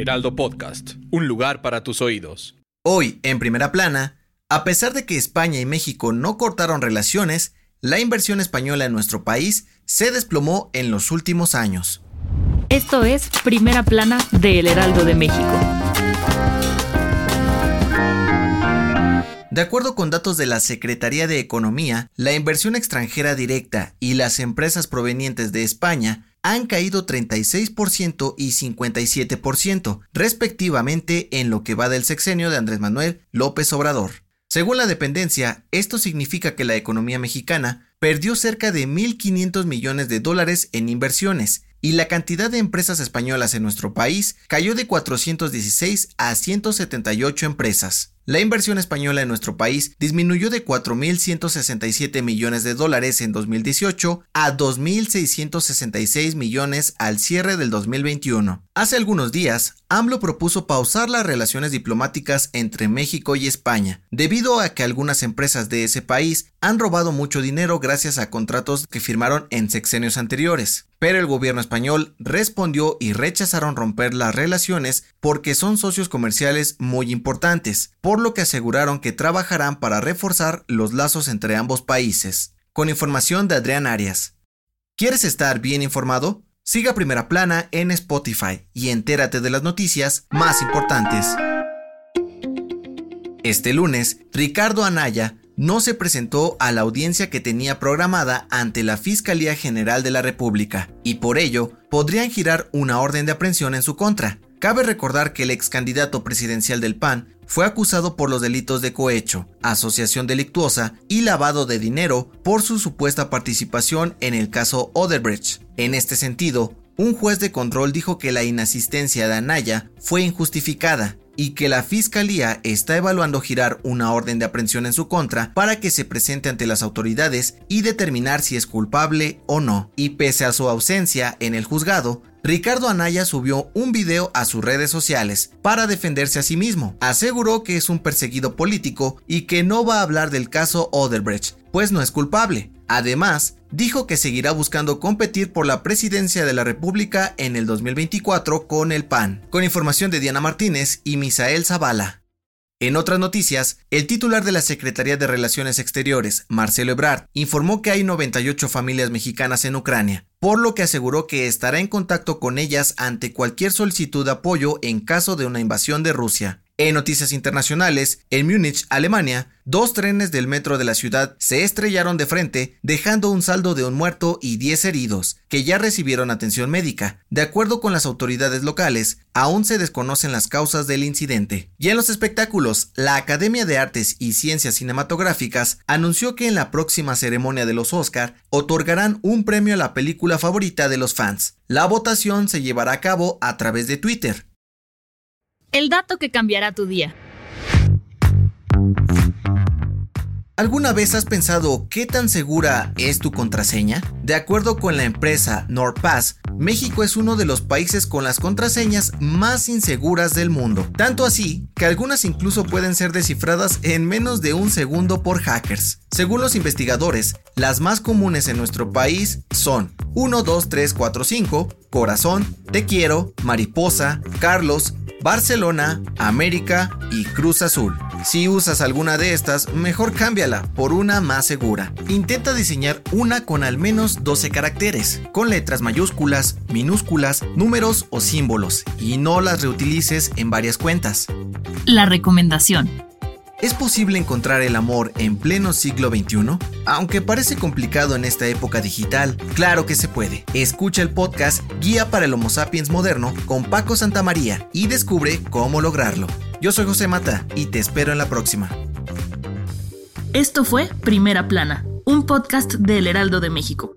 Heraldo Podcast, un lugar para tus oídos. Hoy, en primera plana, a pesar de que España y México no cortaron relaciones, la inversión española en nuestro país se desplomó en los últimos años. Esto es Primera Plana de El Heraldo de México. De acuerdo con datos de la Secretaría de Economía, la inversión extranjera directa y las empresas provenientes de España han caído 36% y 57%, respectivamente, en lo que va del sexenio de Andrés Manuel López Obrador. Según la dependencia, esto significa que la economía mexicana perdió cerca de 1.500 millones de dólares en inversiones, y la cantidad de empresas españolas en nuestro país cayó de 416 a 178 empresas. La inversión española en nuestro país disminuyó de 4.167 millones de dólares en 2018 a 2.666 millones al cierre del 2021. Hace algunos días, AMLO propuso pausar las relaciones diplomáticas entre México y España, debido a que algunas empresas de ese país han robado mucho dinero gracias a contratos que firmaron en sexenios anteriores. Pero el gobierno español respondió y rechazaron romper las relaciones porque son socios comerciales muy importantes, por lo que aseguraron que trabajarán para reforzar los lazos entre ambos países. Con información de Adrián Arias. ¿Quieres estar bien informado? Siga Primera Plana en Spotify y entérate de las noticias más importantes. Este lunes, Ricardo Anaya no se presentó a la audiencia que tenía programada ante la Fiscalía General de la República y por ello podrían girar una orden de aprehensión en su contra. Cabe recordar que el ex candidato presidencial del PAN fue acusado por los delitos de cohecho, asociación delictuosa y lavado de dinero por su supuesta participación en el caso Odebrecht. En este sentido, un juez de control dijo que la inasistencia de Anaya fue injustificada y que la Fiscalía está evaluando girar una orden de aprehensión en su contra para que se presente ante las autoridades y determinar si es culpable o no. Y pese a su ausencia en el juzgado, Ricardo Anaya subió un video a sus redes sociales para defenderse a sí mismo. Aseguró que es un perseguido político y que no va a hablar del caso Oderbrecht, pues no es culpable. Además, dijo que seguirá buscando competir por la presidencia de la República en el 2024 con el PAN. Con información de Diana Martínez y Misael Zavala. En otras noticias, el titular de la Secretaría de Relaciones Exteriores, Marcelo Ebrard, informó que hay 98 familias mexicanas en Ucrania, por lo que aseguró que estará en contacto con ellas ante cualquier solicitud de apoyo en caso de una invasión de Rusia. En noticias internacionales, en Múnich, Alemania, dos trenes del metro de la ciudad se estrellaron de frente, dejando un saldo de un muerto y 10 heridos, que ya recibieron atención médica. De acuerdo con las autoridades locales, aún se desconocen las causas del incidente. Y en los espectáculos, la Academia de Artes y Ciencias Cinematográficas anunció que en la próxima ceremonia de los Oscar otorgarán un premio a la película favorita de los fans. La votación se llevará a cabo a través de Twitter. El dato que cambiará tu día. ¿Alguna vez has pensado qué tan segura es tu contraseña? De acuerdo con la empresa NordPass, México es uno de los países con las contraseñas más inseguras del mundo. Tanto así que algunas incluso pueden ser descifradas en menos de un segundo por hackers. Según los investigadores, las más comunes en nuestro país son 1, 2, 3, 4, 5, Corazón, Te quiero, Mariposa, Carlos, Barcelona, América y Cruz Azul. Si usas alguna de estas, mejor cámbiala por una más segura. Intenta diseñar una con al menos 12 caracteres, con letras mayúsculas, minúsculas, números o símbolos, y no las reutilices en varias cuentas. La recomendación. ¿Es posible encontrar el amor en pleno siglo XXI? Aunque parece complicado en esta época digital, claro que se puede. Escucha el podcast Guía para el Homo sapiens moderno con Paco Santamaría y descubre cómo lograrlo. Yo soy José Mata y te espero en la próxima. Esto fue Primera Plana, un podcast del Heraldo de México.